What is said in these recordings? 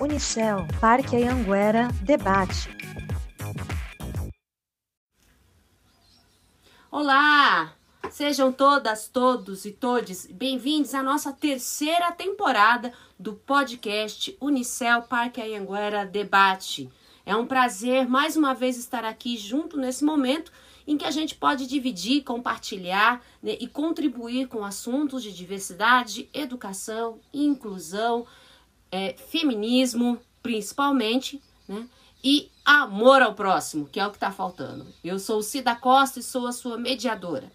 Unicel, Parque Anhanguera, debate. Olá! Sejam todas, todos e todes bem-vindos à nossa terceira temporada do podcast Unicel Parque Anhanguera Debate. É um prazer mais uma vez estar aqui junto nesse momento em que a gente pode dividir, compartilhar né, e contribuir com assuntos de diversidade, educação, inclusão, é, feminismo, principalmente, né? E amor ao próximo, que é o que está faltando. Eu sou Cida Costa e sou a sua mediadora.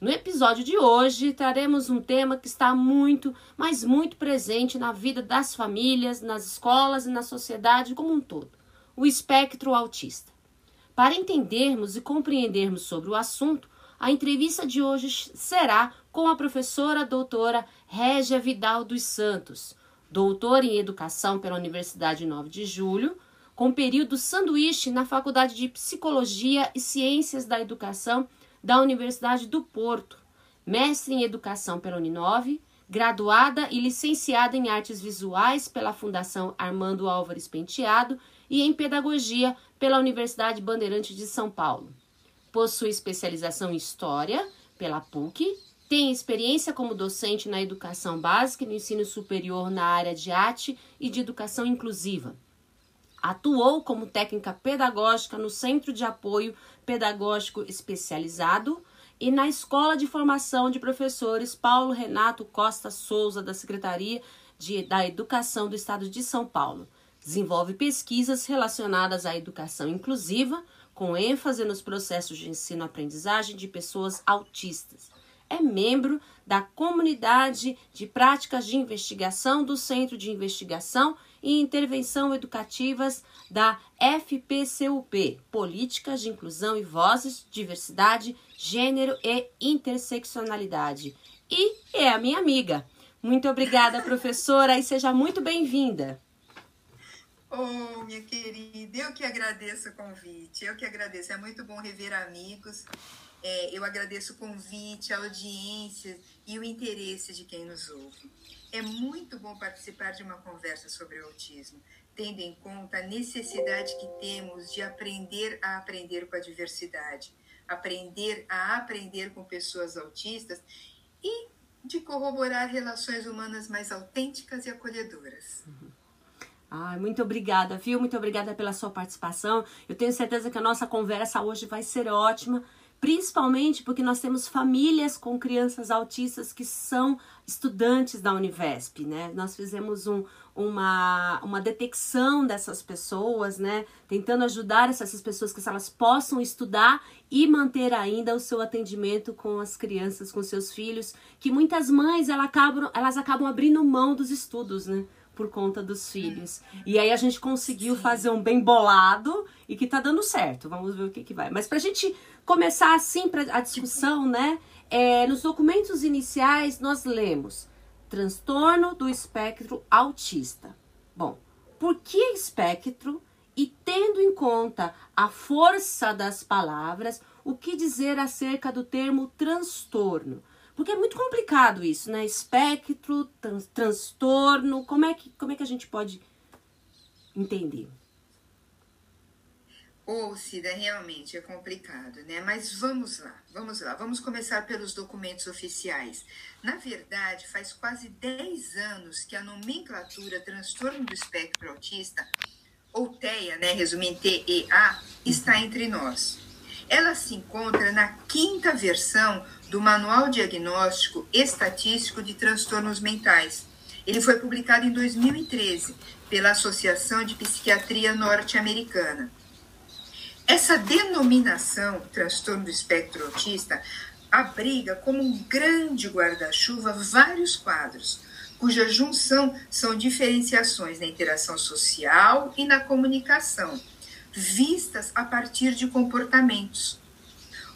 No episódio de hoje, traremos um tema que está muito, mas muito presente na vida das famílias, nas escolas e na sociedade como um todo: o espectro autista. Para entendermos e compreendermos sobre o assunto, a entrevista de hoje será com a professora doutora Régia Vidal dos Santos, doutora em Educação pela Universidade 9 de Julho, com período sanduíche na Faculdade de Psicologia e Ciências da Educação da Universidade do Porto, mestre em Educação pela Uninove, graduada e licenciada em Artes Visuais pela Fundação Armando Álvares Penteado e em Pedagogia pela Universidade Bandeirante de São Paulo. Possui especialização em História pela PUC, tem experiência como docente na educação básica e no ensino superior na área de arte e de educação inclusiva. Atuou como técnica pedagógica no Centro de Apoio Pedagógico Especializado e na Escola de Formação de Professores Paulo Renato Costa Souza, da Secretaria de, da Educação do Estado de São Paulo. Desenvolve pesquisas relacionadas à educação inclusiva, com ênfase nos processos de ensino-aprendizagem de pessoas autistas. É membro da Comunidade de Práticas de Investigação do Centro de Investigação e Intervenção Educativas da FPCUP, Políticas de Inclusão e Vozes, Diversidade, Gênero e Interseccionalidade. E é a minha amiga. Muito obrigada, professora, e seja muito bem-vinda. Oh, minha querida, eu que agradeço o convite, eu que agradeço. É muito bom rever amigos. É, eu agradeço o convite, a audiência e o interesse de quem nos ouve. É muito bom participar de uma conversa sobre o autismo, tendo em conta a necessidade que temos de aprender a aprender com a diversidade, aprender a aprender com pessoas autistas e de corroborar relações humanas mais autênticas e acolhedoras. Ai, muito obrigada, viu? Muito obrigada pela sua participação. Eu tenho certeza que a nossa conversa hoje vai ser ótima, principalmente porque nós temos famílias com crianças autistas que são estudantes da Univesp, né? Nós fizemos um, uma, uma detecção dessas pessoas, né? Tentando ajudar essas pessoas que elas possam estudar e manter ainda o seu atendimento com as crianças, com seus filhos, que muitas mães elas acabam, elas acabam abrindo mão dos estudos, né? Por conta dos filhos. E aí a gente conseguiu Sim. fazer um bem bolado e que tá dando certo. Vamos ver o que, que vai. Mas pra gente começar assim pra, a discussão, né? É, nos documentos iniciais nós lemos transtorno do espectro autista. Bom, por que espectro? E tendo em conta a força das palavras, o que dizer acerca do termo transtorno? Porque é muito complicado isso, né? Espectro, trans, transtorno, como é, que, como é que a gente pode entender? Ô, oh, Cida, realmente é complicado, né? Mas vamos lá, vamos lá. Vamos começar pelos documentos oficiais. Na verdade, faz quase 10 anos que a nomenclatura transtorno do espectro autista, ou TEA, né, resumindo TEA, está entre nós. Ela se encontra na quinta versão do Manual Diagnóstico Estatístico de Transtornos Mentais. Ele foi publicado em 2013 pela Associação de Psiquiatria Norte-Americana. Essa denominação, transtorno do espectro autista, abriga como um grande guarda-chuva vários quadros, cuja junção são diferenciações na interação social e na comunicação, vistas a partir de comportamentos.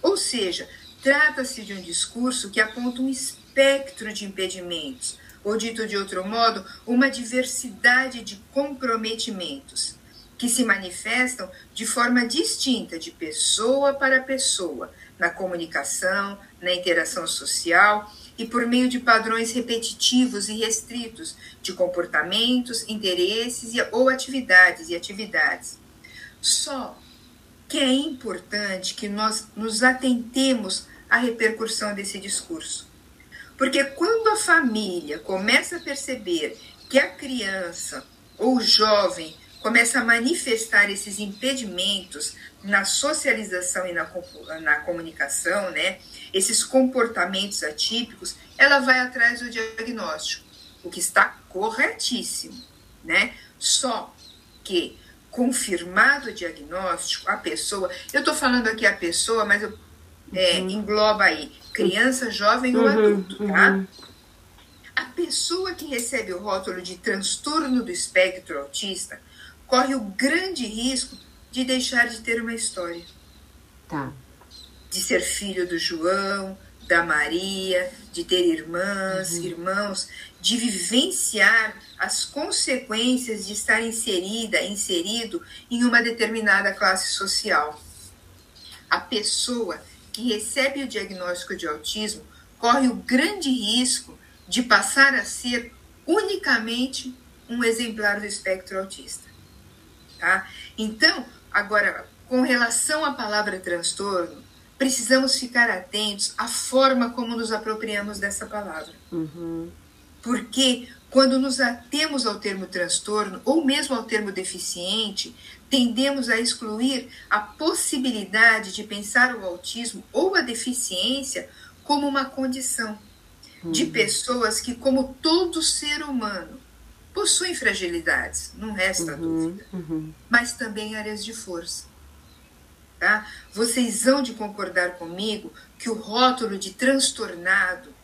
Ou seja, Trata-se de um discurso que aponta um espectro de impedimentos, ou dito de outro modo, uma diversidade de comprometimentos, que se manifestam de forma distinta de pessoa para pessoa, na comunicação, na interação social e por meio de padrões repetitivos e restritos de comportamentos, interesses ou atividades e atividades. Só que é importante que nós nos atentemos à repercussão desse discurso. Porque quando a família começa a perceber que a criança ou o jovem começa a manifestar esses impedimentos na socialização e na, na comunicação, né, esses comportamentos atípicos, ela vai atrás do diagnóstico, o que está corretíssimo, né? Só que confirmado o diagnóstico, a pessoa, eu estou falando aqui a pessoa, mas eu, é, uhum. engloba aí criança, jovem uhum, ou adulto, tá? Uhum. A pessoa que recebe o rótulo de transtorno do espectro autista corre o grande risco de deixar de ter uma história. Tá. De ser filho do João, da Maria, de ter irmãs, uhum. irmãos, de vivenciar as consequências de estar inserida, inserido em uma determinada classe social. A pessoa que recebe o diagnóstico de autismo corre o grande risco de passar a ser unicamente um exemplar do espectro autista. Tá? Então, agora, com relação à palavra transtorno, precisamos ficar atentos à forma como nos apropriamos dessa palavra. Uhum. Porque quando nos atemos ao termo transtorno ou mesmo ao termo deficiente, tendemos a excluir a possibilidade de pensar o autismo ou a deficiência como uma condição uhum. de pessoas que, como todo ser humano, possuem fragilidades, não resta uhum, dúvida, uhum. mas também áreas de força. Tá? Vocês vão de concordar comigo que o rótulo de transtornado,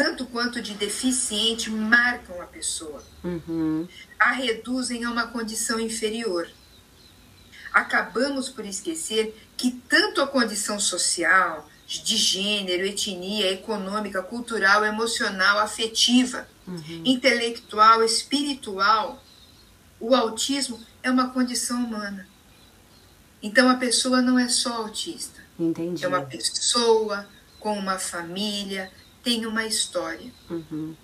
tanto quanto de deficiente, marcam a pessoa, uhum. a reduzem a uma condição inferior. Acabamos por esquecer que tanto a condição social, de gênero, etnia, econômica, cultural, emocional, afetiva, uhum. intelectual, espiritual. O autismo é uma condição humana. Então a pessoa não é só autista. Entendi. É uma pessoa com uma família, tem uma história. Uhum.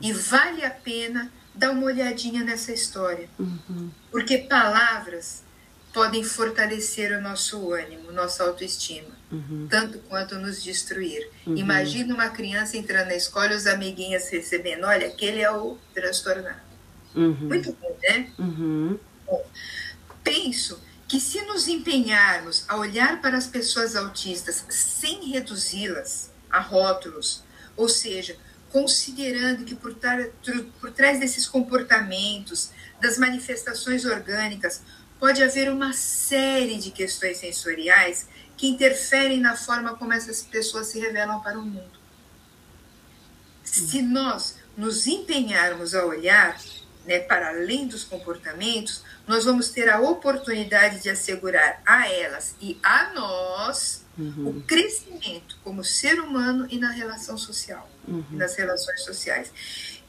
E vale a pena dar uma olhadinha nessa história. Uhum. Porque palavras podem fortalecer o nosso ânimo, nossa autoestima, uhum. tanto quanto nos destruir. Uhum. Imagina uma criança entrando na escola e os amiguinhas recebendo: olha, aquele é o transtornado. Uhum. Muito bom, né? Uhum. Bom, penso que se nos empenharmos a olhar para as pessoas autistas sem reduzi-las a rótulos, ou seja, considerando que por, por trás desses comportamentos, das manifestações orgânicas, pode haver uma série de questões sensoriais que interferem na forma como essas pessoas se revelam para o mundo. Se nós nos empenharmos a olhar né, para além dos comportamentos, nós vamos ter a oportunidade de assegurar a elas e a nós uhum. o crescimento como ser humano e na relação social, uhum. nas relações sociais.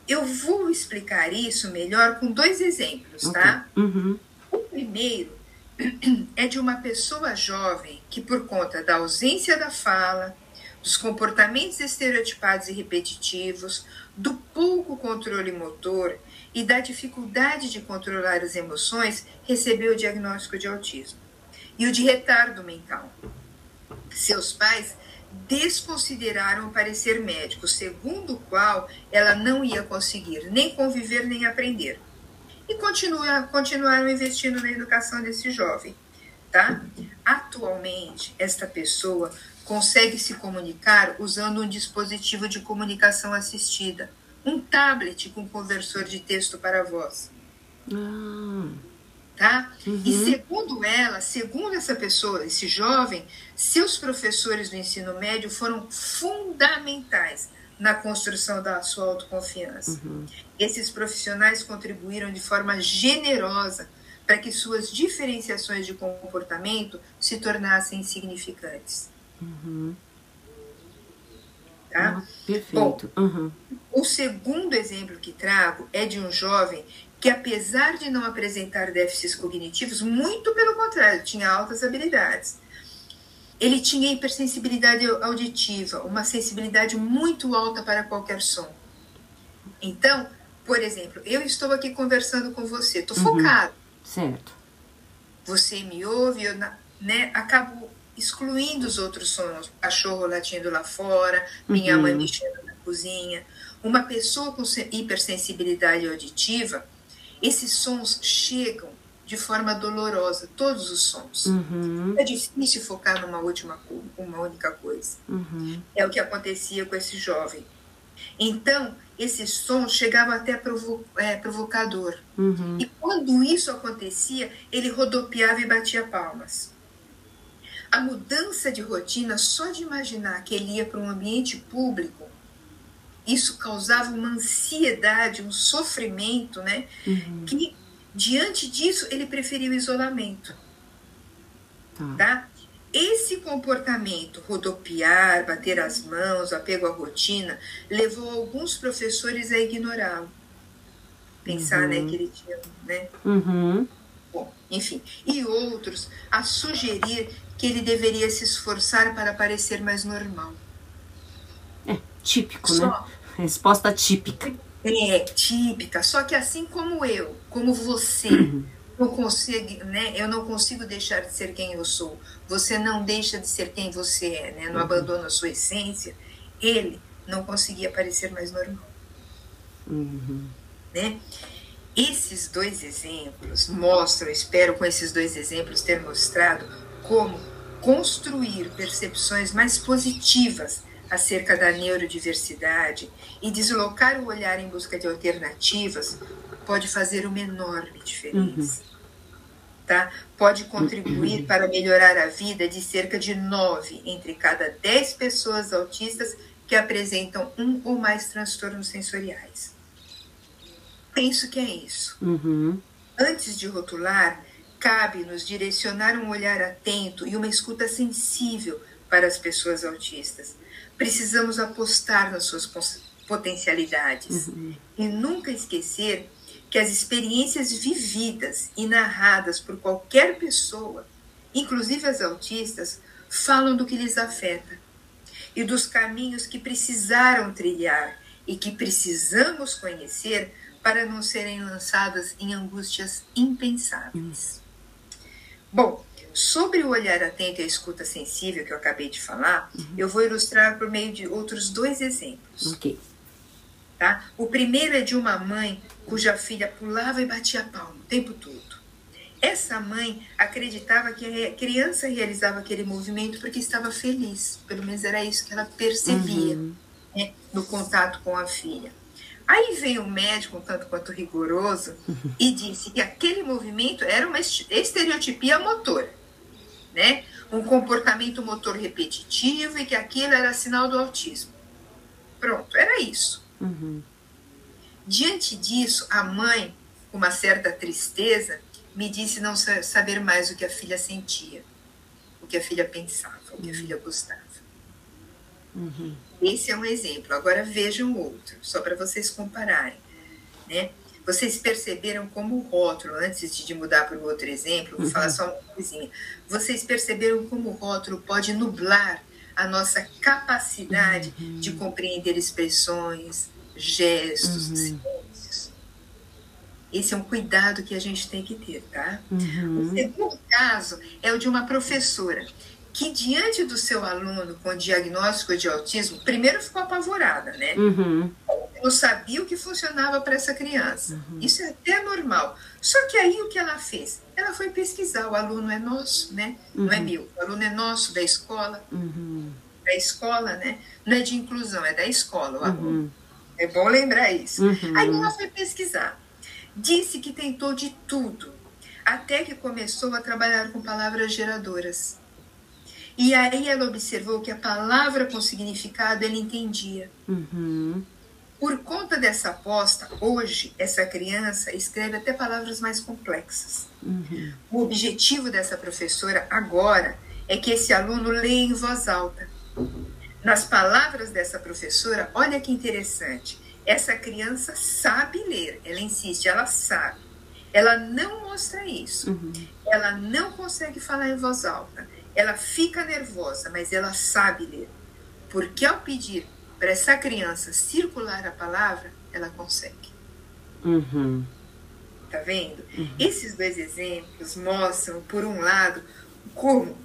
Eu vou explicar isso melhor com dois exemplos, okay. tá? Uhum. O primeiro é de uma pessoa jovem que, por conta da ausência da fala, dos comportamentos estereotipados e repetitivos, do pouco controle motor e da dificuldade de controlar as emoções, recebeu o diagnóstico de autismo e o de retardo mental. Seus pais desconsideraram o parecer médico, segundo o qual ela não ia conseguir nem conviver nem aprender e continua, continuaram investindo na educação desse jovem. Tá? Atualmente, esta pessoa consegue se comunicar usando um dispositivo de comunicação assistida, um tablet com conversor de texto para voz. Ah. Tá? Uhum. E segundo ela, segundo essa pessoa, esse jovem, seus professores do ensino médio foram fundamentais na construção da sua autoconfiança. Uhum. Esses profissionais contribuíram de forma generosa para que suas diferenciações de comportamento se tornassem significantes. Uhum. Tá? Ah, perfeito. Bom, uhum. O segundo exemplo que trago é de um jovem que, apesar de não apresentar déficits cognitivos, muito pelo contrário, tinha altas habilidades. Ele tinha hipersensibilidade auditiva, uma sensibilidade muito alta para qualquer som. Então, por exemplo, eu estou aqui conversando com você, estou uhum. focado. Certo. Você me ouve, eu né, acabo excluindo os outros sons. Cachorro latindo lá fora, minha uhum. mãe mexendo na cozinha. Uma pessoa com hipersensibilidade auditiva, esses sons chegam de forma dolorosa, todos os sons. Uhum. É difícil focar numa última, uma única coisa. Uhum. É o que acontecia com esse jovem. Então, esse som chegava até provo é, provocador. Uhum. E quando isso acontecia, ele rodopiava e batia palmas. A mudança de rotina, só de imaginar que ele ia para um ambiente público, isso causava uma ansiedade, um sofrimento, né? Uhum. Que Diante disso, ele preferiu o isolamento. Tá. tá? Esse comportamento, rodopiar, bater as mãos, apego à rotina, levou alguns professores a ignorá-lo. Pensar né, uhum. né, que ele tinha. Né? Uhum. Bom, enfim. E outros a sugerir que ele deveria se esforçar para parecer mais normal. Típico, Só, né? Resposta típica é típica, só que assim como eu, como você, não consigo, né? Eu não consigo deixar de ser quem eu sou. Você não deixa de ser quem você é, né? Não uhum. abandona a sua essência. Ele não conseguia parecer mais normal, uhum. né? Esses dois exemplos mostram, espero com esses dois exemplos ter mostrado como construir percepções mais positivas acerca da neurodiversidade e deslocar o olhar em busca de alternativas pode fazer uma enorme diferença. Uhum. Tá? Pode contribuir para melhorar a vida de cerca de nove entre cada dez pessoas autistas que apresentam um ou mais transtornos sensoriais. Penso que é isso. Uhum. Antes de rotular, cabe-nos direcionar um olhar atento e uma escuta sensível para as pessoas autistas precisamos apostar nas suas potencialidades uhum. e nunca esquecer que as experiências vividas e narradas por qualquer pessoa, inclusive as autistas, falam do que lhes afeta e dos caminhos que precisaram trilhar e que precisamos conhecer para não serem lançadas em angústias impensáveis. Bom, Sobre o olhar atento e a escuta sensível que eu acabei de falar, uhum. eu vou ilustrar por meio de outros dois exemplos. Ok. Tá? O primeiro é de uma mãe cuja filha pulava e batia palma o tempo todo. Essa mãe acreditava que a criança realizava aquele movimento porque estava feliz. Pelo menos era isso que ela percebia uhum. né, no contato com a filha. Aí veio o médico, um tanto quanto rigoroso, uhum. e disse que aquele movimento era uma estereotipia motora né? Um comportamento motor repetitivo e que aquilo era sinal do autismo. Pronto, era isso. Uhum. Diante disso, a mãe, com uma certa tristeza, me disse não saber mais o que a filha sentia, o que a filha pensava, o que a uhum. filha gostava. Uhum. Esse é um exemplo. Agora vejam outro, só para vocês compararem. Né? Vocês perceberam como o rótulo, antes de mudar para o outro exemplo, vou uhum. falar só uma coisinha. Vocês perceberam como o rótulo pode nublar a nossa capacidade uhum. de compreender expressões, gestos, uhum. silêncios. Esse é um cuidado que a gente tem que ter, tá? Uhum. O segundo caso é o de uma professora que diante do seu aluno com diagnóstico de autismo, primeiro ficou apavorada, né? Uhum. Não sabia o que funcionava para essa criança. Uhum. Isso é até normal. Só que aí o que ela fez? Ela foi pesquisar. O aluno é nosso, né? Uhum. Não é meu. O aluno é nosso, da escola. Uhum. Da escola, né? Não é de inclusão, é da escola o aluno. Uhum. É bom lembrar isso. Uhum. Aí ela foi pesquisar. Disse que tentou de tudo. Até que começou a trabalhar com palavras geradoras. E aí ela observou que a palavra com significado ele entendia. Uhum. Por conta dessa aposta, hoje essa criança escreve até palavras mais complexas. Uhum. O objetivo dessa professora agora é que esse aluno leia em voz alta. Nas palavras dessa professora, olha que interessante. Essa criança sabe ler, ela insiste, ela sabe. Ela não mostra isso. Uhum. Ela não consegue falar em voz alta ela fica nervosa, mas ela sabe ler. Porque ao pedir para essa criança circular a palavra, ela consegue. Uhum. Tá vendo? Uhum. Esses dois exemplos mostram, por um lado, como,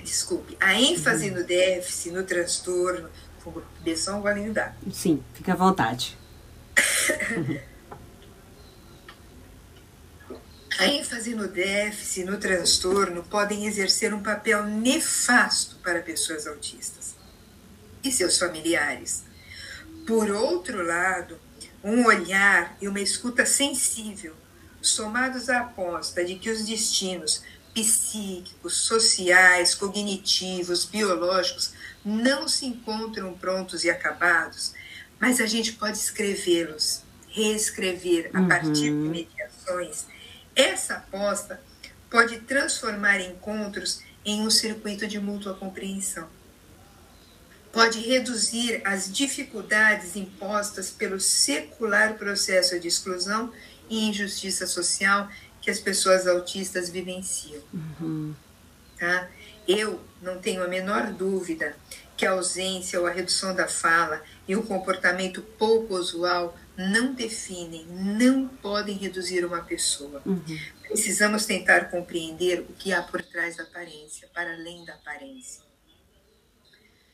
desculpe, a ênfase uhum. no déficit, no transtorno, dê só um golinho. Sim, fica à vontade. a ênfase no déficit, no transtorno, podem exercer um papel nefasto para pessoas autistas e seus familiares. Por outro lado, um olhar e uma escuta sensível, somados à aposta de que os destinos psíquicos, sociais, cognitivos, biológicos não se encontram prontos e acabados, mas a gente pode escrevê-los, reescrever a uhum. partir de mediações. Essa aposta pode transformar encontros em um circuito de mútua compreensão. Pode reduzir as dificuldades impostas pelo secular processo de exclusão e injustiça social que as pessoas autistas vivenciam. Uhum. Tá? Eu não tenho a menor dúvida que a ausência ou a redução da fala e um comportamento pouco usual não definem, não podem reduzir uma pessoa. Uhum. Precisamos tentar compreender o que há por trás da aparência, para além da aparência.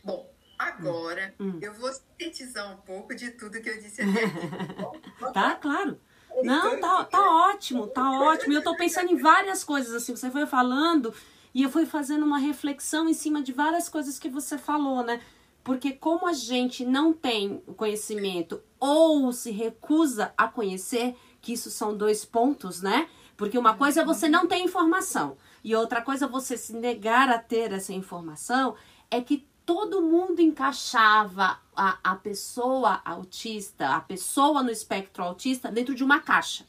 Bom, agora uhum. eu vou sintetizar um pouco de tudo que eu disse até aqui. tá, claro. Não, tá, tá ótimo, tá ótimo. Eu tô pensando em várias coisas assim. Você foi falando e eu fui fazendo uma reflexão em cima de várias coisas que você falou, né? Porque como a gente não tem conhecimento ou se recusa a conhecer, que isso são dois pontos, né? Porque uma coisa é você não ter informação e outra coisa é você se negar a ter essa informação, é que todo mundo encaixava a, a pessoa autista, a pessoa no espectro autista dentro de uma caixa.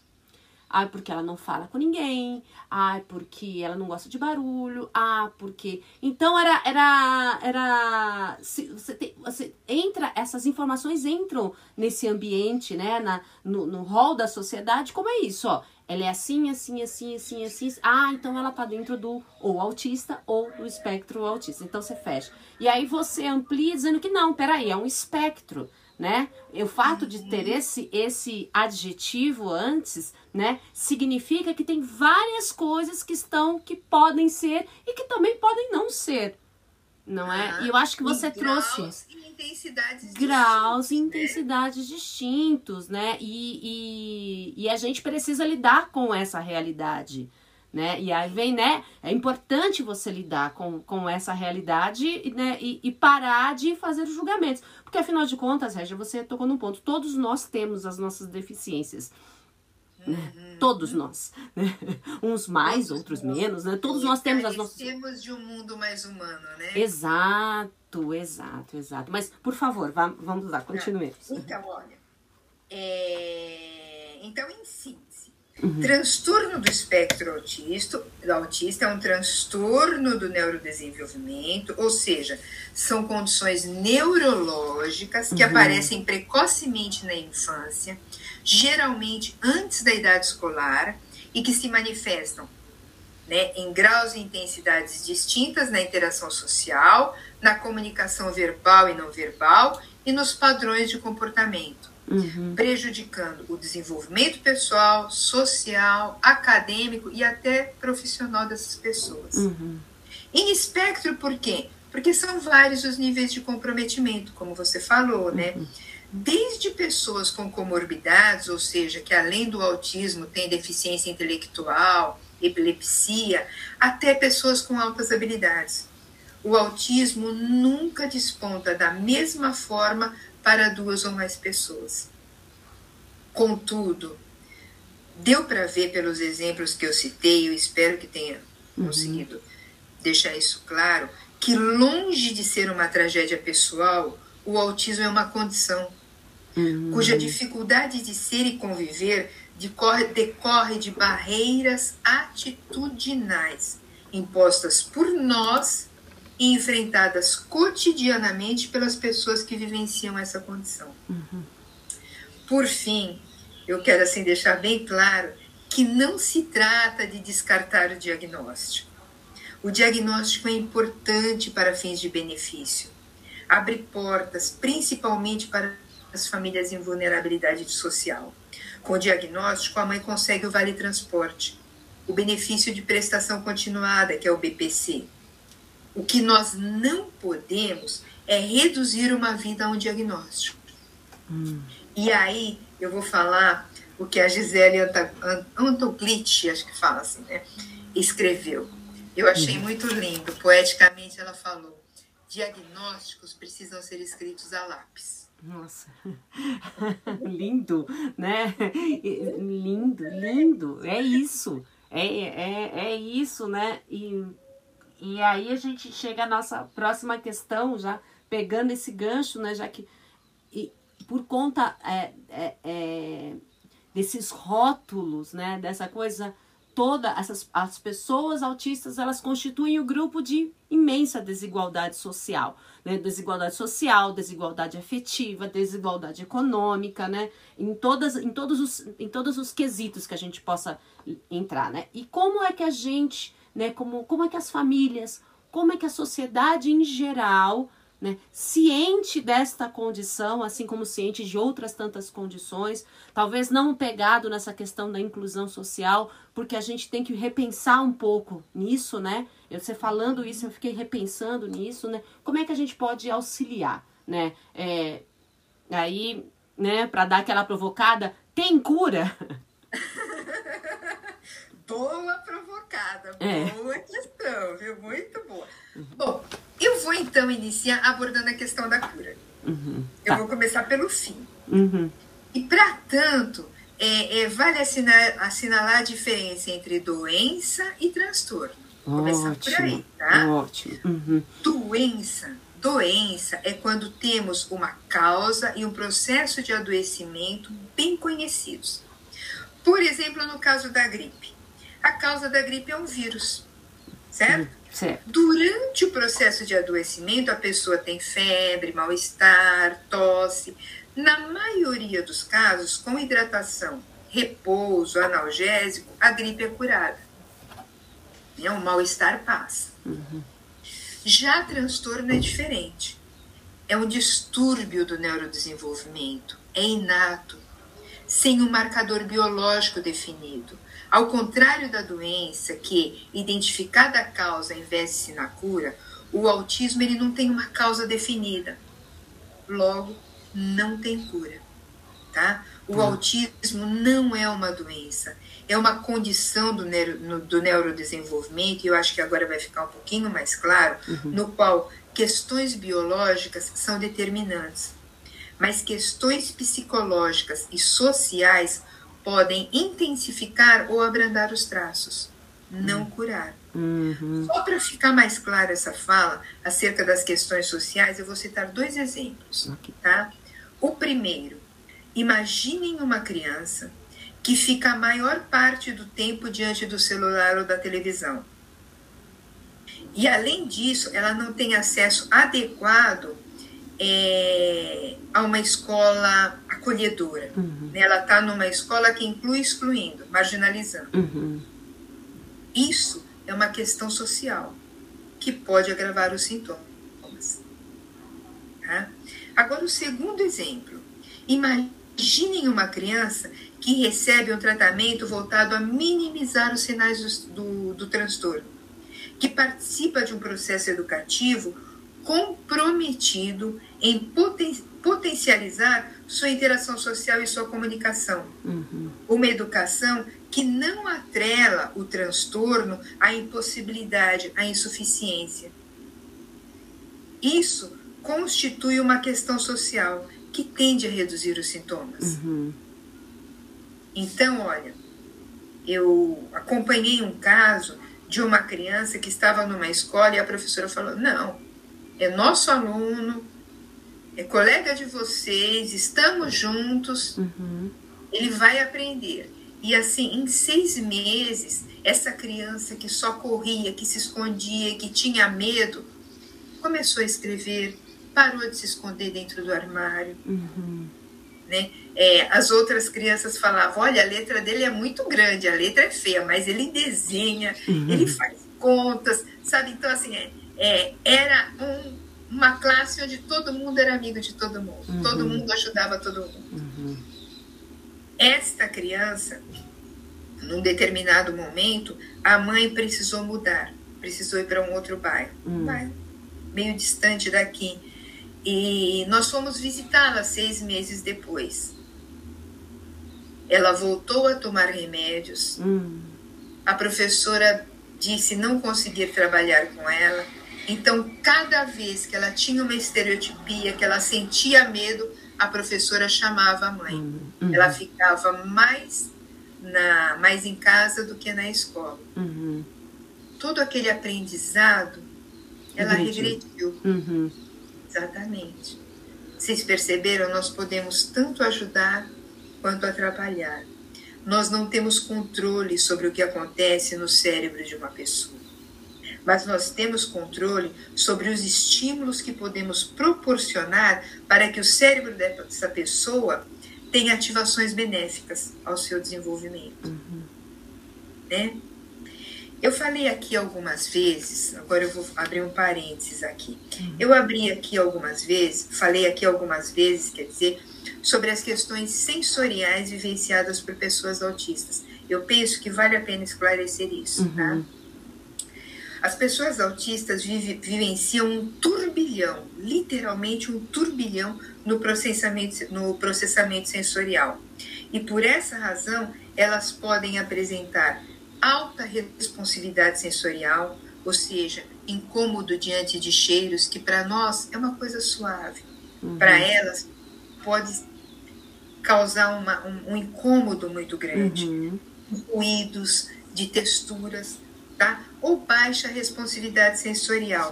Ai, porque ela não fala com ninguém. Ai, porque ela não gosta de barulho. Ah, porque. Então era. era, era se, você, você entra, essas informações entram nesse ambiente, né? Na, no, no hall da sociedade. Como é isso? Ó, ela é assim, assim, assim, assim, assim. Ah, então ela tá dentro do ou autista ou do espectro autista. Então você fecha. E aí você amplia dizendo que não, peraí, é um espectro né? O fato de ter esse esse adjetivo antes, né, significa que tem várias coisas que estão que podem ser e que também podem não ser. Não é? E eu acho que você trouxe graus e intensidades graus e né? intensidades distintos, né? E, e, e a gente precisa lidar com essa realidade né? E aí vem, né? É importante você lidar com, com essa realidade né? e, e parar de fazer os julgamentos. Porque afinal de contas, Regia, você tocou num ponto. Todos nós temos as nossas deficiências. Né? Uhum. Todos nós. Né? Uns mais, Todos outros nós. menos, né? Todos nós temos as nossas. Temos de um mundo mais humano, né? Exato, exato, exato. Mas, por favor, vamos lá, continuemos. Então, olha. É... Então, em síntese, Uhum. Transtorno do espectro autista, do autista é um transtorno do neurodesenvolvimento, ou seja, são condições neurológicas que uhum. aparecem precocemente na infância, geralmente antes da idade escolar, e que se manifestam né, em graus e intensidades distintas na interação social, na comunicação verbal e não verbal e nos padrões de comportamento uhum. prejudicando o desenvolvimento pessoal, social, acadêmico e até profissional dessas pessoas. Uhum. Em espectro, por quê? Porque são vários os níveis de comprometimento, como você falou, né? Uhum. Desde pessoas com comorbidades, ou seja, que além do autismo têm deficiência intelectual, epilepsia, até pessoas com altas habilidades. O autismo nunca desponta da mesma forma para duas ou mais pessoas. Contudo, deu para ver pelos exemplos que eu citei, eu espero que tenha uhum. conseguido deixar isso claro, que longe de ser uma tragédia pessoal, o autismo é uma condição uhum. cuja dificuldade de ser e conviver decorre, decorre de barreiras atitudinais impostas por nós e enfrentadas cotidianamente pelas pessoas que vivenciam essa condição. Uhum. Por fim, eu quero assim deixar bem claro que não se trata de descartar o diagnóstico. O diagnóstico é importante para fins de benefício. Abre portas, principalmente para as famílias em vulnerabilidade social. Com o diagnóstico, a mãe consegue o vale transporte, o benefício de prestação continuada, que é o BPC. O que nós não podemos é reduzir uma vida a um diagnóstico. Hum. E aí eu vou falar o que a Gisele Antoclite, acho que fala assim, né? escreveu. Eu achei uhum. muito lindo. Poeticamente ela falou: diagnósticos precisam ser escritos a lápis. Nossa, lindo, né? Lindo, lindo. É isso. É, é, é isso, né? E, e aí a gente chega à nossa próxima questão, já pegando esse gancho, né? Já que e, por conta é, é, é, desses rótulos, né? Dessa coisa toda essas as pessoas autistas elas constituem o um grupo de imensa desigualdade social, né? Desigualdade social, desigualdade afetiva, desigualdade econômica, né? Em todas em todos os em todos os quesitos que a gente possa entrar, né? E como é que a gente, né, como como é que as famílias, como é que a sociedade em geral né? Ciente desta condição, assim como ciente de outras tantas condições, talvez não pegado nessa questão da inclusão social, porque a gente tem que repensar um pouco nisso, né? Eu você falando isso, eu fiquei repensando nisso, né? Como é que a gente pode auxiliar, né? É, aí, né, para dar aquela provocada, tem cura? boa provocada, é. boa questão, viu? Muito boa. Uhum. Bom, eu vou então iniciar abordando a questão da cura. Uhum. Eu tá. vou começar pelo fim. Uhum. E para tanto, é, é, vale assinar, assinalar a diferença entre doença e transtorno. Começar por aí, tá? Ótimo. Uhum. Doença. Doença é quando temos uma causa e um processo de adoecimento bem conhecidos. Por exemplo, no caso da gripe. A causa da gripe é um vírus, certo? Certo. Durante o processo de adoecimento, a pessoa tem febre, mal-estar, tosse. Na maioria dos casos, com hidratação, repouso, analgésico, a gripe é curada. É, o mal-estar passa. Uhum. Já transtorno é diferente. É um distúrbio do neurodesenvolvimento. É inato, sem um marcador biológico definido ao contrário da doença, que identificada a causa investe-se na cura, o autismo ele não tem uma causa definida. Logo, não tem cura. Tá? O hum. autismo não é uma doença, é uma condição do, neuro, do neurodesenvolvimento, e eu acho que agora vai ficar um pouquinho mais claro, uhum. no qual questões biológicas são determinantes, mas questões psicológicas e sociais podem intensificar ou abrandar os traços, não uhum. curar. Uhum. Só para ficar mais clara essa fala acerca das questões sociais, eu vou citar dois exemplos. Okay. Tá? O primeiro, imaginem uma criança que fica a maior parte do tempo diante do celular ou da televisão. E além disso, ela não tem acesso adequado é, a uma escola acolhedora. Uhum. Né? Ela está numa escola que inclui excluindo, marginalizando. Uhum. Isso é uma questão social que pode agravar os sintomas. Tá? Agora, o segundo exemplo. Imaginem uma criança que recebe um tratamento voltado a minimizar os sinais do, do, do transtorno, que participa de um processo educativo comprometido em poten potencializar sua interação social e sua comunicação. Uhum. Uma educação que não atrela o transtorno à impossibilidade, à insuficiência. Isso constitui uma questão social que tende a reduzir os sintomas. Uhum. Então, olha, eu acompanhei um caso de uma criança que estava numa escola e a professora falou: não, é nosso aluno, é colega de vocês, estamos juntos, uhum. ele vai aprender. E assim, em seis meses, essa criança que só corria, que se escondia, que tinha medo, começou a escrever, parou de se esconder dentro do armário. Uhum. Né? É, as outras crianças falavam: olha, a letra dele é muito grande, a letra é feia, mas ele desenha, uhum. ele faz contas, sabe? Então, assim, é, é era um, uma classe onde todo mundo era amigo de todo mundo, uhum. todo mundo ajudava todo mundo. Uhum. Esta criança, num determinado momento, a mãe precisou mudar, precisou ir para um outro bairro, um hum. bairro meio distante daqui. E nós fomos visitá-la seis meses depois. Ela voltou a tomar remédios. Hum. A professora disse não conseguir trabalhar com ela. Então, cada vez que ela tinha uma estereotipia, que ela sentia medo, a professora chamava a mãe. Hum. Uhum. Ela ficava mais na mais em casa do que na escola. Uhum. Todo aquele aprendizado, ela regrediu. Uhum. Exatamente. Vocês perceberam? Nós podemos tanto ajudar quanto atrapalhar. Nós não temos controle sobre o que acontece no cérebro de uma pessoa, mas nós temos controle sobre os estímulos que podemos proporcionar para que o cérebro dessa pessoa tenha ativações benéficas ao seu desenvolvimento. Uhum. Né? Eu falei aqui algumas vezes, agora eu vou abrir um parênteses aqui. Uhum. Eu abri aqui algumas vezes, falei aqui algumas vezes, quer dizer, sobre as questões sensoriais vivenciadas por pessoas autistas. Eu penso que vale a pena esclarecer isso, uhum. tá? As pessoas autistas vive, vivenciam um turbilhão, literalmente um turbilhão no processamento, no processamento sensorial. E por essa razão, elas podem apresentar alta responsividade sensorial, ou seja, incômodo diante de cheiros, que para nós é uma coisa suave. Uhum. Para elas, pode causar uma, um, um, incômodo muito grande. Uhum. Ruídos, de texturas, tá? Ou baixa responsividade sensorial.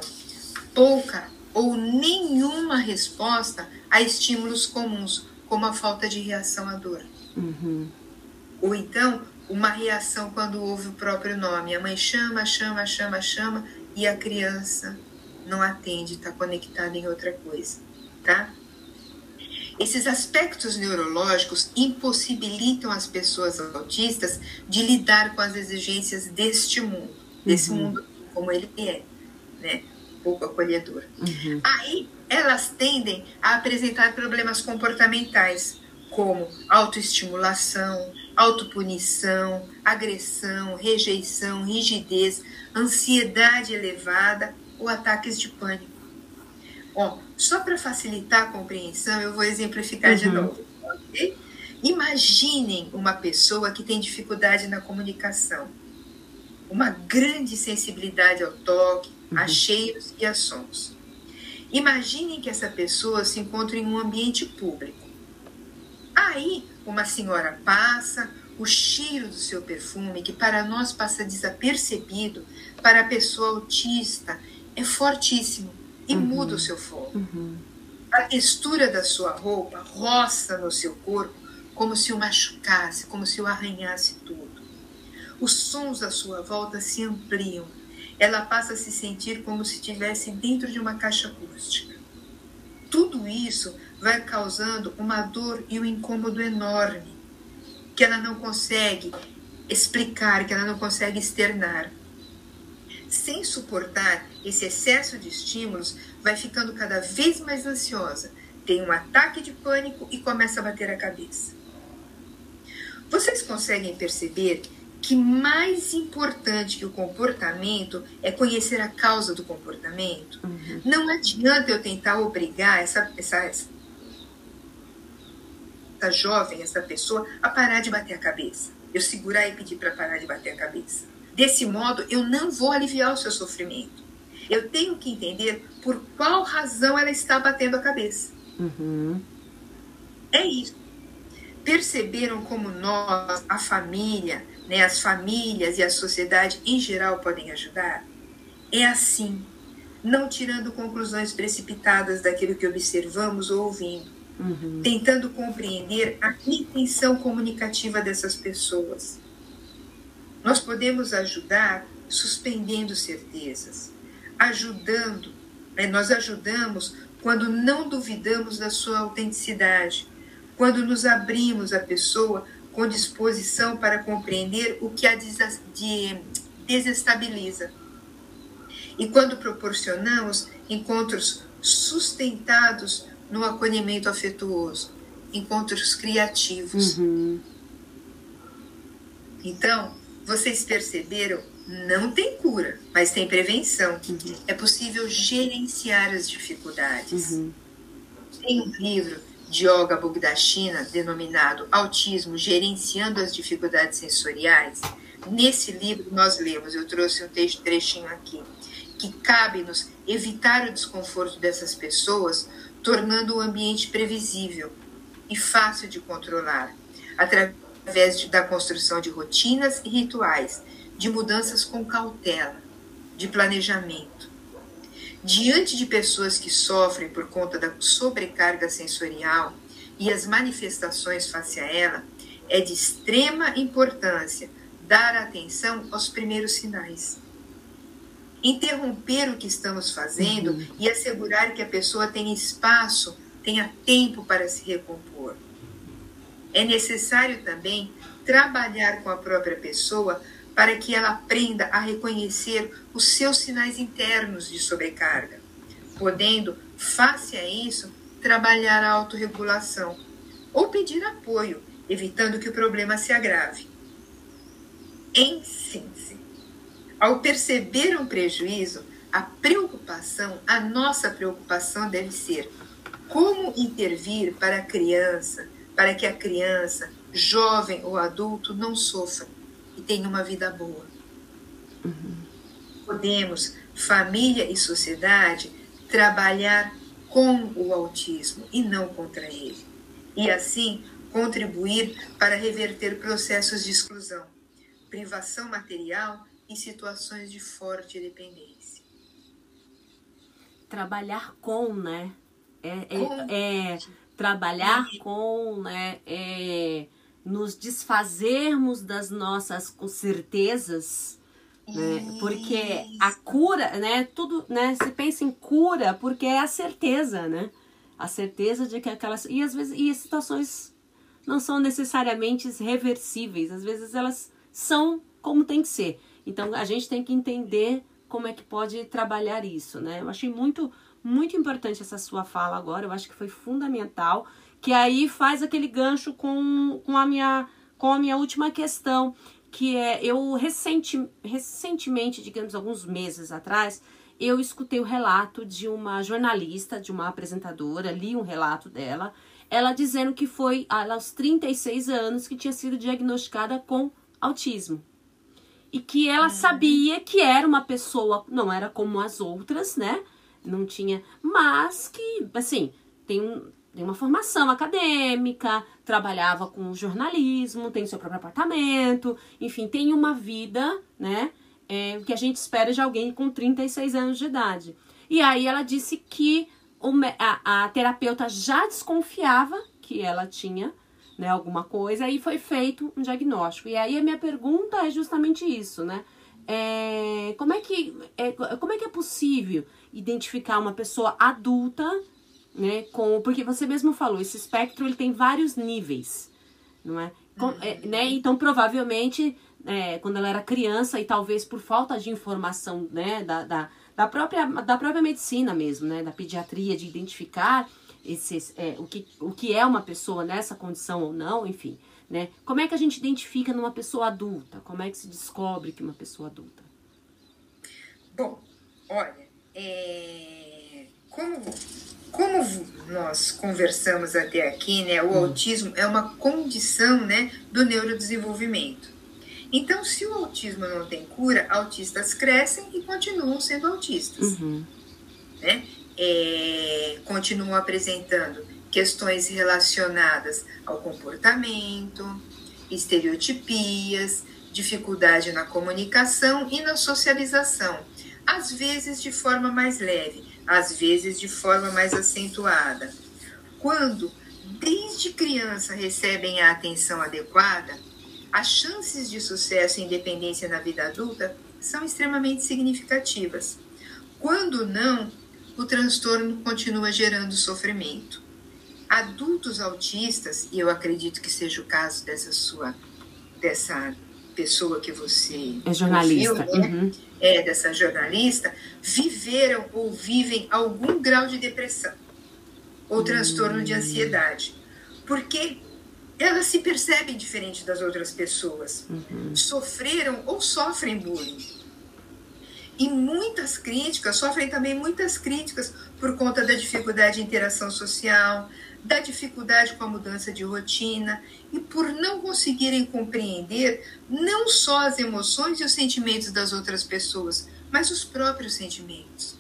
Pouca ou nenhuma resposta a estímulos comuns, como a falta de reação à dor. Uhum. Ou então, uma reação quando ouve o próprio nome. A mãe chama, chama, chama, chama e a criança não atende, está conectada em outra coisa, tá? Esses aspectos neurológicos impossibilitam as pessoas autistas de lidar com as exigências deste mundo, desse uhum. mundo como ele é, né? pouco acolhedor. Uhum. Aí elas tendem a apresentar problemas comportamentais, como autoestimulação, autopunição, agressão, rejeição, rigidez, ansiedade elevada ou ataques de pânico. Ó, só para facilitar a compreensão, eu vou exemplificar uhum. de novo. Okay? Imaginem uma pessoa que tem dificuldade na comunicação, uma grande sensibilidade ao toque, uhum. a cheiros e a sons. Imaginem que essa pessoa se encontra em um ambiente público. Aí, uma senhora passa, o cheiro do seu perfume, que para nós passa desapercebido, para a pessoa autista é fortíssimo e uhum. muda o seu foco. Uhum. A textura da sua roupa roça no seu corpo como se o machucasse, como se o arranhasse tudo. Os sons à sua volta se ampliam. Ela passa a se sentir como se estivesse dentro de uma caixa acústica. Tudo isso vai causando uma dor e um incômodo enorme que ela não consegue explicar, que ela não consegue externar sem suportar esse excesso de estímulos, vai ficando cada vez mais ansiosa, tem um ataque de pânico e começa a bater a cabeça. Vocês conseguem perceber que mais importante que o comportamento é conhecer a causa do comportamento? Uhum. Não adianta eu tentar obrigar essa, essa, essa jovem, essa pessoa, a parar de bater a cabeça. Eu segurar e pedir para parar de bater a cabeça. Desse modo, eu não vou aliviar o seu sofrimento. Eu tenho que entender por qual razão ela está batendo a cabeça. Uhum. É isso. Perceberam como nós, a família, né, as famílias e a sociedade em geral podem ajudar? É assim, não tirando conclusões precipitadas daquilo que observamos ou ouvimos, uhum. tentando compreender a intenção comunicativa dessas pessoas nós podemos ajudar suspendendo certezas, ajudando, né? nós ajudamos quando não duvidamos da sua autenticidade, quando nos abrimos à pessoa com disposição para compreender o que a desestabiliza. e quando proporcionamos encontros sustentados no acolhimento afetuoso, encontros criativos. Uhum. Então, vocês perceberam? Não tem cura, mas tem prevenção. Uhum. É possível gerenciar as dificuldades. Uhum. Tem um livro de Olga Bogdachina denominado Autismo Gerenciando as Dificuldades Sensoriais. Nesse livro nós lemos, eu trouxe um texto, trechinho aqui, que cabe-nos evitar o desconforto dessas pessoas, tornando o ambiente previsível e fácil de controlar, através de, da construção de rotinas e rituais, de mudanças com cautela, de planejamento. Diante de pessoas que sofrem por conta da sobrecarga sensorial e as manifestações face a ela, é de extrema importância dar atenção aos primeiros sinais. Interromper o que estamos fazendo uhum. e assegurar que a pessoa tenha espaço, tenha tempo para se recompor. É necessário também trabalhar com a própria pessoa para que ela aprenda a reconhecer os seus sinais internos de sobrecarga, podendo, face a isso, trabalhar a autorregulação ou pedir apoio, evitando que o problema se agrave. Em síntese, ao perceber um prejuízo, a preocupação, a nossa preocupação deve ser como intervir para a criança, para que a criança, jovem ou adulto, não sofra e tenha uma vida boa. Uhum. Podemos, família e sociedade, trabalhar com o autismo e não contra ele. E assim contribuir para reverter processos de exclusão, privação material e situações de forte dependência. Trabalhar com, né? É, é, é trabalhar com, né? É, nos desfazermos das nossas certezas, né? Porque a cura, né? Tudo, né? Se pensa em cura porque é a certeza, né? A certeza de que aquelas e às vezes e as situações não são necessariamente reversíveis, às vezes elas são como tem que ser. Então a gente tem que entender como é que pode trabalhar isso, né? Eu achei muito muito importante essa sua fala agora, eu acho que foi fundamental que aí faz aquele gancho com, com, a, minha, com a minha última questão, que é eu recenti, recentemente, digamos, alguns meses atrás, eu escutei o relato de uma jornalista, de uma apresentadora, li um relato dela, ela dizendo que foi aos 36 anos que tinha sido diagnosticada com autismo. E que ela uhum. sabia que era uma pessoa, não era como as outras, né? Não tinha, mas que, assim, tem um, tem uma formação acadêmica, trabalhava com jornalismo, tem seu próprio apartamento, enfim, tem uma vida, né? É, que a gente espera de alguém com 36 anos de idade. E aí ela disse que o, a, a terapeuta já desconfiava que ela tinha né, alguma coisa e foi feito um diagnóstico. E aí a minha pergunta é justamente isso, né? É, como, é que, é, como é que é possível identificar uma pessoa adulta né? Com, porque você mesmo falou, esse espectro ele tem vários níveis, não é? Com, é né? Então, provavelmente, é, quando ela era criança, e talvez por falta de informação né, da, da, da, própria, da própria medicina mesmo, né, da pediatria, de identificar esses, é, o, que, o que é uma pessoa nessa condição ou não, enfim. Né? Como é que a gente identifica numa pessoa adulta? Como é que se descobre que uma pessoa adulta? Bom, olha, é... como como nós conversamos até aqui, né, o hum. autismo é uma condição né, do neurodesenvolvimento. Então, se o autismo não tem cura, autistas crescem e continuam sendo autistas. Uhum. Né? É, continuam apresentando questões relacionadas ao comportamento, estereotipias, dificuldade na comunicação e na socialização, às vezes de forma mais leve, às vezes de forma mais acentuada. Quando, desde criança, recebem a atenção adequada, as chances de sucesso e independência na vida adulta são extremamente significativas. Quando não, o transtorno continua gerando sofrimento. Adultos autistas, e eu acredito que seja o caso dessa sua dessa pessoa que você é jornalista, ouviu, né? uhum. é dessa jornalista, viveram ou vivem algum grau de depressão ou transtorno de ansiedade, porque elas se percebem diferente das outras pessoas, uhum. sofreram ou sofrem bullying. E muitas críticas, sofrem também muitas críticas por conta da dificuldade de interação social, da dificuldade com a mudança de rotina e por não conseguirem compreender não só as emoções e os sentimentos das outras pessoas, mas os próprios sentimentos.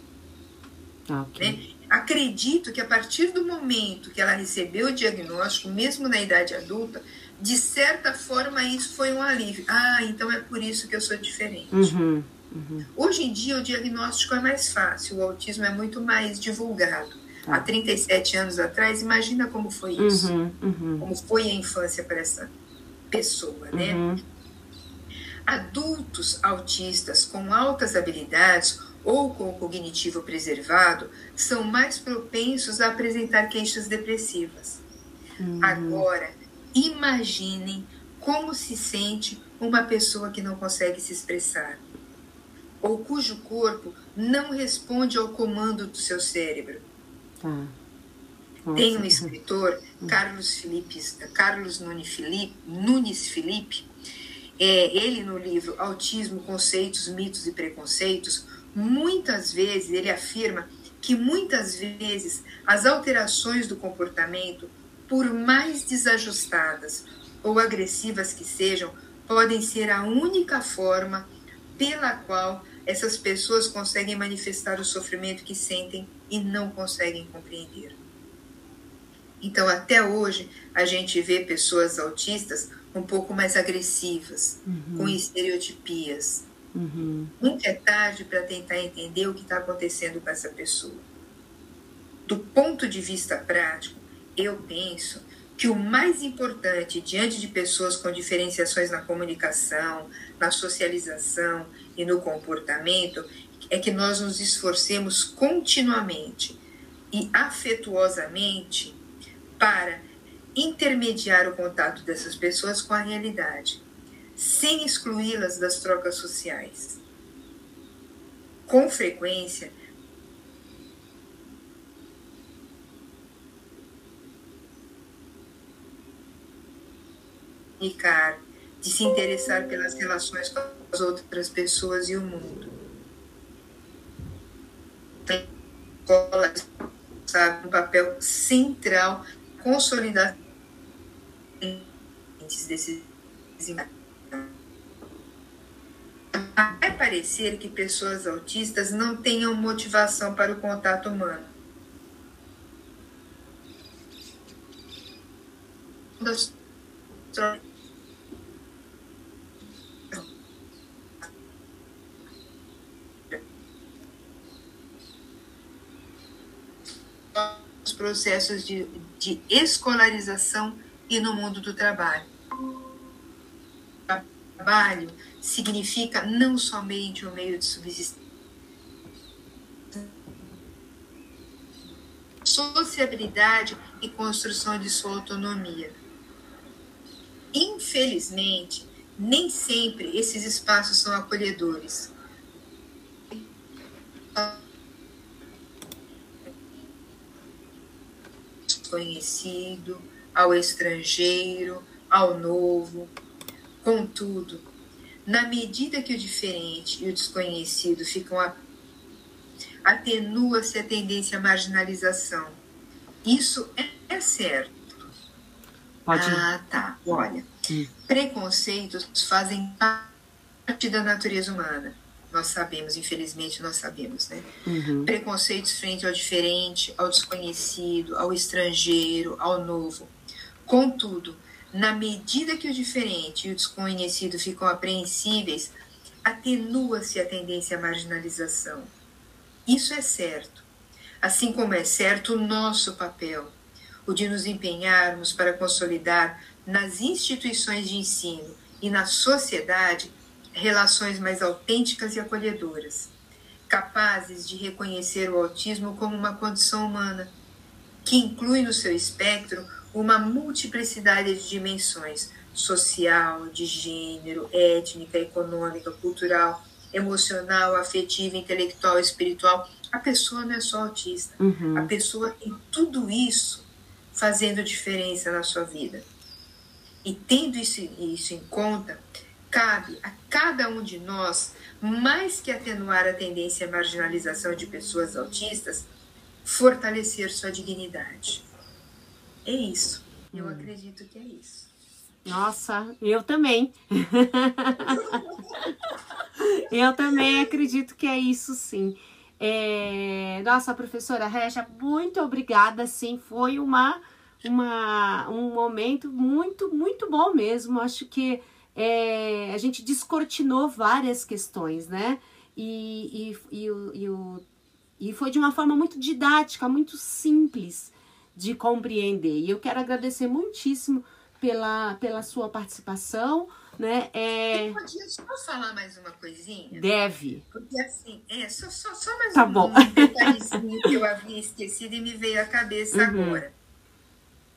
Ah, okay. Né? Acredito que a partir do momento que ela recebeu o diagnóstico, mesmo na idade adulta, de certa forma isso foi um alívio. Ah, então é por isso que eu sou diferente. Uhum, uhum. Hoje em dia o diagnóstico é mais fácil, o autismo é muito mais divulgado. Há 37 anos atrás, imagina como foi isso. Uhum, uhum. Como foi a infância para essa pessoa, né? Uhum. Adultos autistas com altas habilidades ou com o cognitivo preservado são mais propensos a apresentar queixas depressivas. Uhum. Agora, imaginem como se sente uma pessoa que não consegue se expressar ou cujo corpo não responde ao comando do seu cérebro. Tá. Tem um escritor, Carlos, Felipe, Carlos Nunes Felipe, Nunes Felipe é, ele no livro Autismo, Conceitos, Mitos e Preconceitos, muitas vezes ele afirma que muitas vezes as alterações do comportamento, por mais desajustadas ou agressivas que sejam, podem ser a única forma pela qual essas pessoas conseguem manifestar o sofrimento que sentem e não conseguem compreender. Então, até hoje, a gente vê pessoas autistas um pouco mais agressivas, uhum. com estereotipias, Uhum. Nunca é tarde para tentar entender o que está acontecendo com essa pessoa. Do ponto de vista prático, eu penso que o mais importante diante de pessoas com diferenciações na comunicação, na socialização e no comportamento é que nós nos esforcemos continuamente e afetuosamente para intermediar o contato dessas pessoas com a realidade sem excluí-las das trocas sociais. Com frequência, de se interessar pelas relações as outras pessoas e o mundo. A escola sabe um papel central consolidação desses Vai parecer que pessoas autistas não tenham motivação para o contato humano. Os processos de, de escolarização e no mundo do trabalho. Trabalho significa não somente um meio de subsistência. Sociabilidade e construção de sua autonomia. Infelizmente, nem sempre esses espaços são acolhedores. Desconhecido, ao estrangeiro, ao novo. Contudo, na medida que o diferente e o desconhecido ficam a... atenua-se a tendência à marginalização. Isso é certo. Pode... Ah, tá. Olha, hum. preconceitos fazem parte da natureza humana. Nós sabemos, infelizmente, nós sabemos, né? Uhum. Preconceitos frente ao diferente, ao desconhecido, ao estrangeiro, ao novo. Contudo, na medida que o diferente e o desconhecido ficam apreensíveis, atenua-se a tendência à marginalização. Isso é certo. Assim como é certo o nosso papel, o de nos empenharmos para consolidar nas instituições de ensino e na sociedade relações mais autênticas e acolhedoras, capazes de reconhecer o autismo como uma condição humana, que inclui no seu espectro uma multiplicidade de dimensões social, de gênero, étnica, econômica, cultural, emocional, afetiva, intelectual, espiritual. A pessoa não é só autista. Uhum. A pessoa tem tudo isso fazendo diferença na sua vida. E tendo isso, isso em conta, cabe a cada um de nós, mais que atenuar a tendência à marginalização de pessoas autistas, fortalecer sua dignidade. É isso. Eu hum. acredito que é isso. Nossa, eu também. eu também acredito que é isso, sim. É... Nossa, professora Regia, muito obrigada, sim. Foi uma, uma, um momento muito, muito bom mesmo. Acho que é, a gente descortinou várias questões, né? E, e, e, o, e, o, e foi de uma forma muito didática, muito simples de compreender. E eu quero agradecer muitíssimo pela, pela sua participação. Né? É... podia só falar mais uma coisinha? Deve. Porque assim, é, só, só, só mais tá um, bom. um detalhezinho que eu havia esquecido e me veio à cabeça uhum. agora.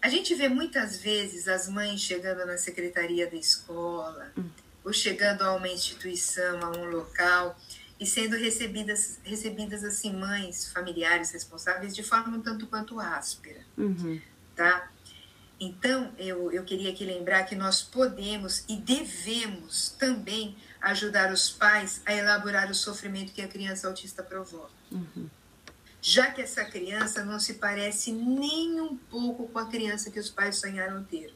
A gente vê muitas vezes as mães chegando na secretaria da escola, uhum. ou chegando a uma instituição, a um local, e sendo recebidas, recebidas assim, mães, familiares responsáveis, de forma um tanto quanto áspera. Uhum. Tá? Então, eu, eu queria aqui lembrar que nós podemos e devemos também ajudar os pais a elaborar o sofrimento que a criança autista provoca. Uhum. Já que essa criança não se parece nem um pouco com a criança que os pais sonharam ter.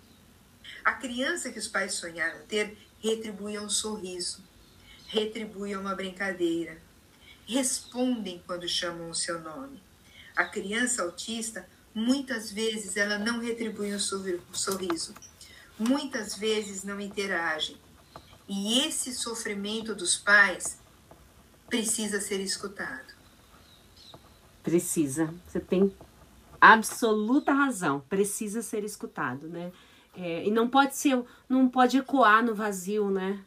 A criança que os pais sonharam ter retribui um sorriso, retribui uma brincadeira, respondem quando chamam o seu nome. A criança autista Muitas vezes ela não retribui um sorriso, muitas vezes não interage. E esse sofrimento dos pais precisa ser escutado. Precisa. Você tem absoluta razão. Precisa ser escutado, né? É, e não pode ser, não pode ecoar no vazio, né?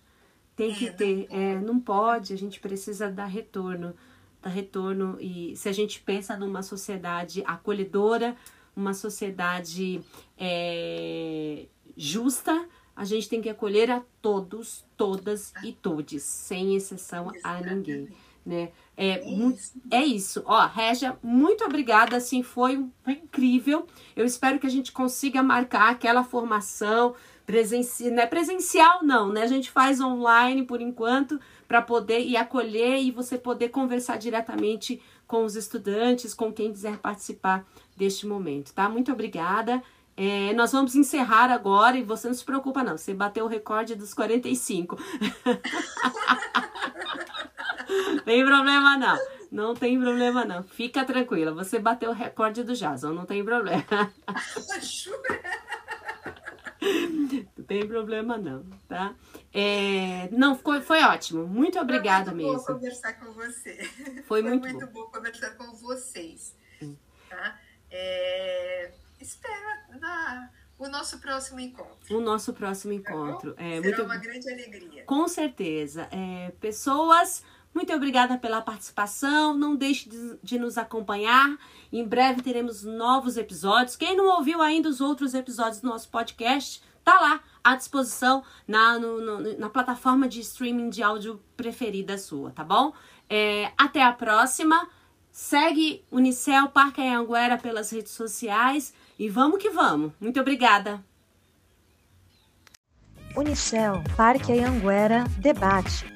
Tem que é, ter, não, é, não pode. A gente precisa dar retorno dar retorno e se a gente pensa numa sociedade acolhedora, uma sociedade é, justa, a gente tem que acolher a todos, todas e todes, sem exceção a ninguém, né? É, é isso. Ó, Regia, muito obrigada, assim, foi, foi incrível. Eu espero que a gente consiga marcar aquela formação presencial, não é presencial não, né? A gente faz online por enquanto, para poder ir acolher e você poder conversar diretamente com os estudantes, com quem quiser participar deste momento, tá? Muito obrigada. É, nós vamos encerrar agora e você não se preocupa não, você bateu o recorde dos 45. tem problema não, não tem problema não. Fica tranquila, você bateu o recorde do Jason, não tem problema. não tem problema não, tá? É, não, foi, foi ótimo. Muito obrigada mesmo. Foi muito bom conversar com você. Foi, foi muito, muito bom. bom. conversar com vocês. Tá? É, espero na, o nosso próximo encontro. O nosso próximo encontro. Tá é, Será muito... uma grande alegria. Com certeza. É, pessoas, muito obrigada pela participação. Não deixe de, de nos acompanhar. Em breve teremos novos episódios. Quem não ouviu ainda os outros episódios do nosso podcast, tá lá à disposição na, no, no, na plataforma de streaming de áudio preferida sua, tá bom? É, até a próxima. Segue Unicel Parque Anhanguera pelas redes sociais e vamos que vamos. Muito obrigada. Unicel Parque Anhanguera Debate.